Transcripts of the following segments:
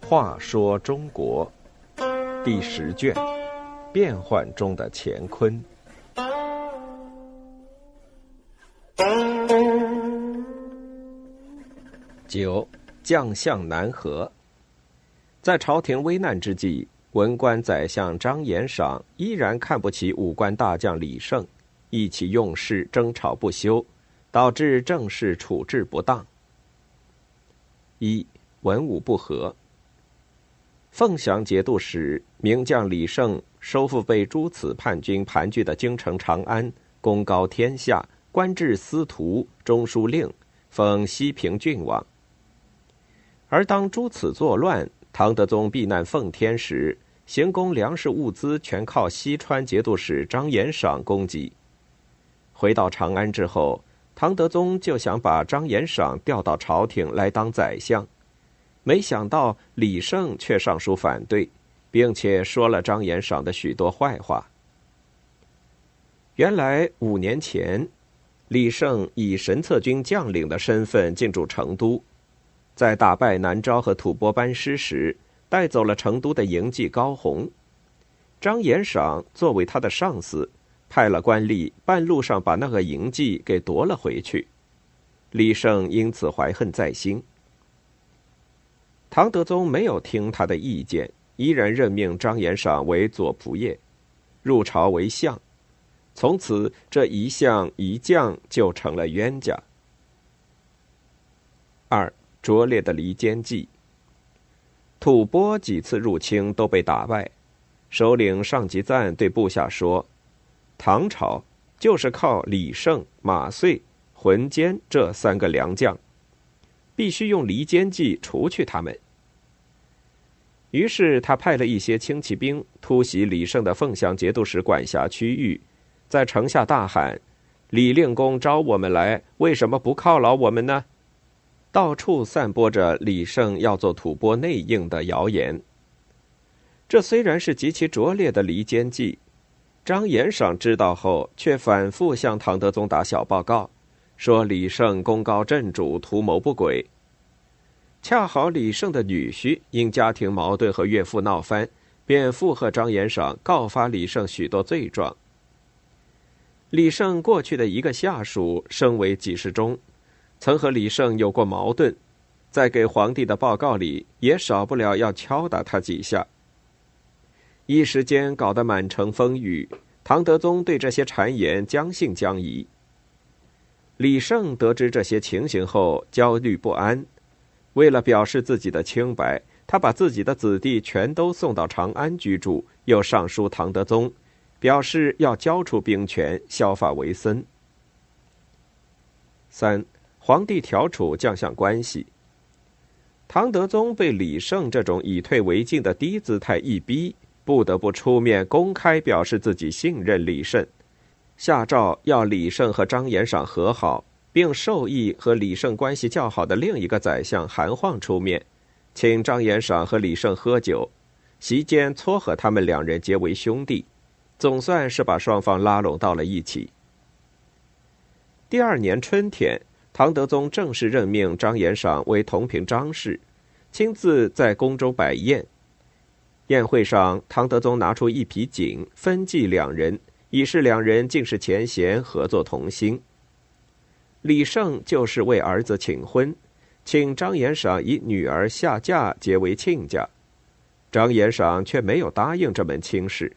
话说中国第十卷：变幻中的乾坤。九，将相南河。在朝廷危难之际，文官宰相张延赏依然看不起武官大将李胜，意气用事，争吵不休，导致政事处置不当。一，文武不和。凤翔节度使名将李胜收复被诸此叛军盘踞的京城长安，功高天下，官至司徒、中书令，封西平郡王。而当诸此作乱，唐德宗避难奉天时，行宫粮食物资全靠西川节度使张延赏供给。回到长安之后，唐德宗就想把张延赏调到朝廷来当宰相。没想到李胜却上书反对，并且说了张延赏的许多坏话。原来五年前，李胜以神策军将领的身份进驻成都，在打败南诏和吐蕃班师时，带走了成都的营妓高红。张延赏作为他的上司，派了官吏半路上把那个营妓给夺了回去。李胜因此怀恨在心。唐德宗没有听他的意见，依然任命张延赏为左仆射，入朝为相。从此，这一相一将就成了冤家。二拙劣的离间计。吐蕃几次入侵都被打败，首领上吉赞对部下说：“唐朝就是靠李胜、马遂、浑坚这三个良将。”必须用离间计除去他们。于是他派了一些轻骑兵突袭李胜的凤翔节度使管辖区域，在城下大喊：“李令公招我们来，为什么不犒劳我们呢？”到处散播着李胜要做吐蕃内应的谣言。这虽然是极其拙劣的离间计，张延赏知道后，却反复向唐德宗打小报告。说李胜功高震主，图谋不轨。恰好李胜的女婿因家庭矛盾和岳父闹翻，便附和张延赏告发李胜许多罪状。李胜过去的一个下属升为给事中，曾和李胜有过矛盾，在给皇帝的报告里也少不了要敲打他几下。一时间搞得满城风雨，唐德宗对这些谗言将信将疑。李胜得知这些情形后，焦虑不安。为了表示自己的清白，他把自己的子弟全都送到长安居住，又上书唐德宗，表示要交出兵权，削发为僧。三，皇帝调处将相关系。唐德宗被李胜这种以退为进的低姿态一逼，不得不出面公开表示自己信任李胜。下诏要李胜和张延赏和好，并授意和李胜关系较好的另一个宰相韩晃出面，请张延赏和李胜喝酒，席间撮合他们两人结为兄弟，总算是把双方拉拢到了一起。第二年春天，唐德宗正式任命张延赏为同平章事，亲自在宫中摆宴。宴会上，唐德宗拿出一匹锦，分祭两人。以示两人竟是前贤，合作同心。李胜就是为儿子请婚，请张延赏以女儿下嫁结为亲家，张延赏却没有答应这门亲事。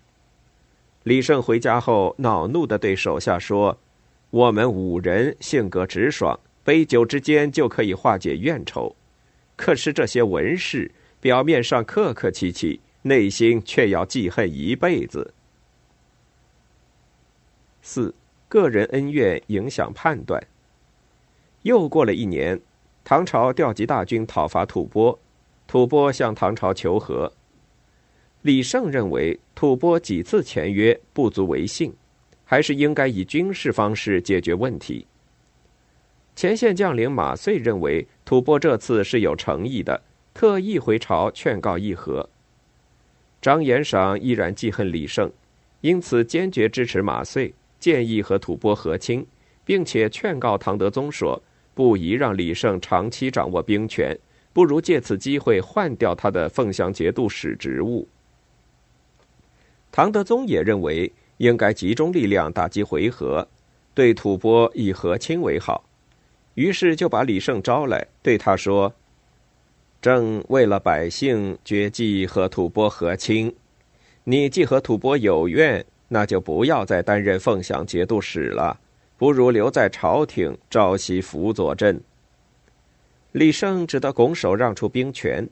李胜回家后恼怒的对手下说：“我们五人性格直爽，杯酒之间就可以化解怨仇，可是这些文士表面上客客气气，内心却要记恨一辈子。”四个人恩怨影响判断。又过了一年，唐朝调集大军讨伐吐蕃，吐蕃向唐朝求和。李胜认为吐蕃几次签约不足为信，还是应该以军事方式解决问题。前线将领马遂认为吐蕃这次是有诚意的，特意回朝劝告议和。张延赏依然记恨李胜，因此坚决支持马遂。建议和吐蕃和亲，并且劝告唐德宗说，不宜让李胜长期掌握兵权，不如借此机会换掉他的凤翔节度使职务。唐德宗也认为应该集中力量打击回纥，对吐蕃以和亲为好，于是就把李胜招来，对他说：“正为了百姓，决计和吐蕃和亲。你既和吐蕃有怨，那就不要再担任凤翔节度使了，不如留在朝廷，朝夕辅佐朕。”李胜只得拱手让出兵权。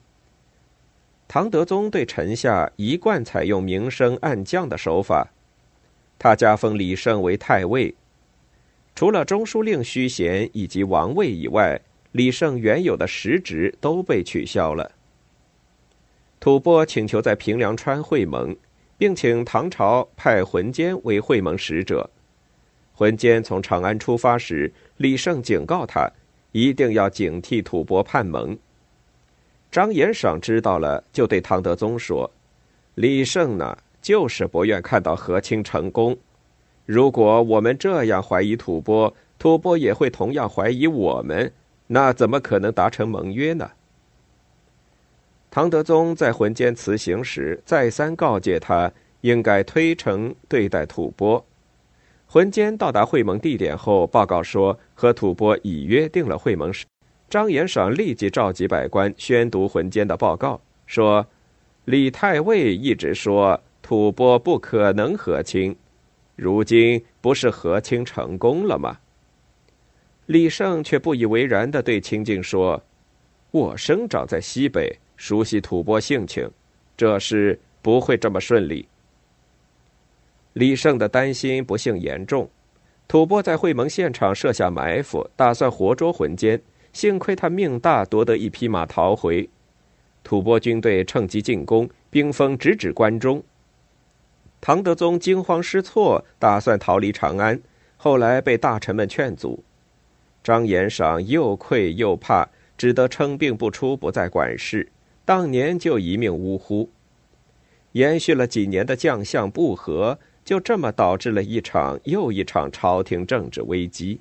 唐德宗对臣下一贯采用明升暗降的手法，他加封李胜为太尉，除了中书令虚衔以及王位以外，李胜原有的实职都被取消了。吐蕃请求在平凉川会盟，并请唐朝派浑坚为会盟使者。浑坚从长安出发时，李胜警告他，一定要警惕吐蕃叛盟。张延赏知道了，就对唐德宗说：“李胜呢，就是不愿看到和亲成功。如果我们这样怀疑吐蕃，吐蕃也会同样怀疑我们，那怎么可能达成盟约呢？”唐德宗在浑间辞行时，再三告诫他应该推诚对待吐蕃。浑间到达会盟地点后，报告说和吐蕃已约定了会盟时。张延赏立即召集百官宣读浑监的报告，说：“李太尉一直说吐蕃不可能和亲，如今不是和亲成功了吗？”李胜却不以为然的对清静说：“我生长在西北，熟悉吐蕃性情，这事不会这么顺利。”李胜的担心不幸严重，吐蕃在会盟现场设下埋伏，打算活捉浑监。幸亏他命大，夺得一匹马逃回。吐蕃军队趁机进攻，兵锋直指关中。唐德宗惊慌失措，打算逃离长安，后来被大臣们劝阻。张延赏又愧又怕，只得称病不出，不再管事。当年就一命呜呼。延续了几年的将相不和，就这么导致了一场又一场朝廷政治危机。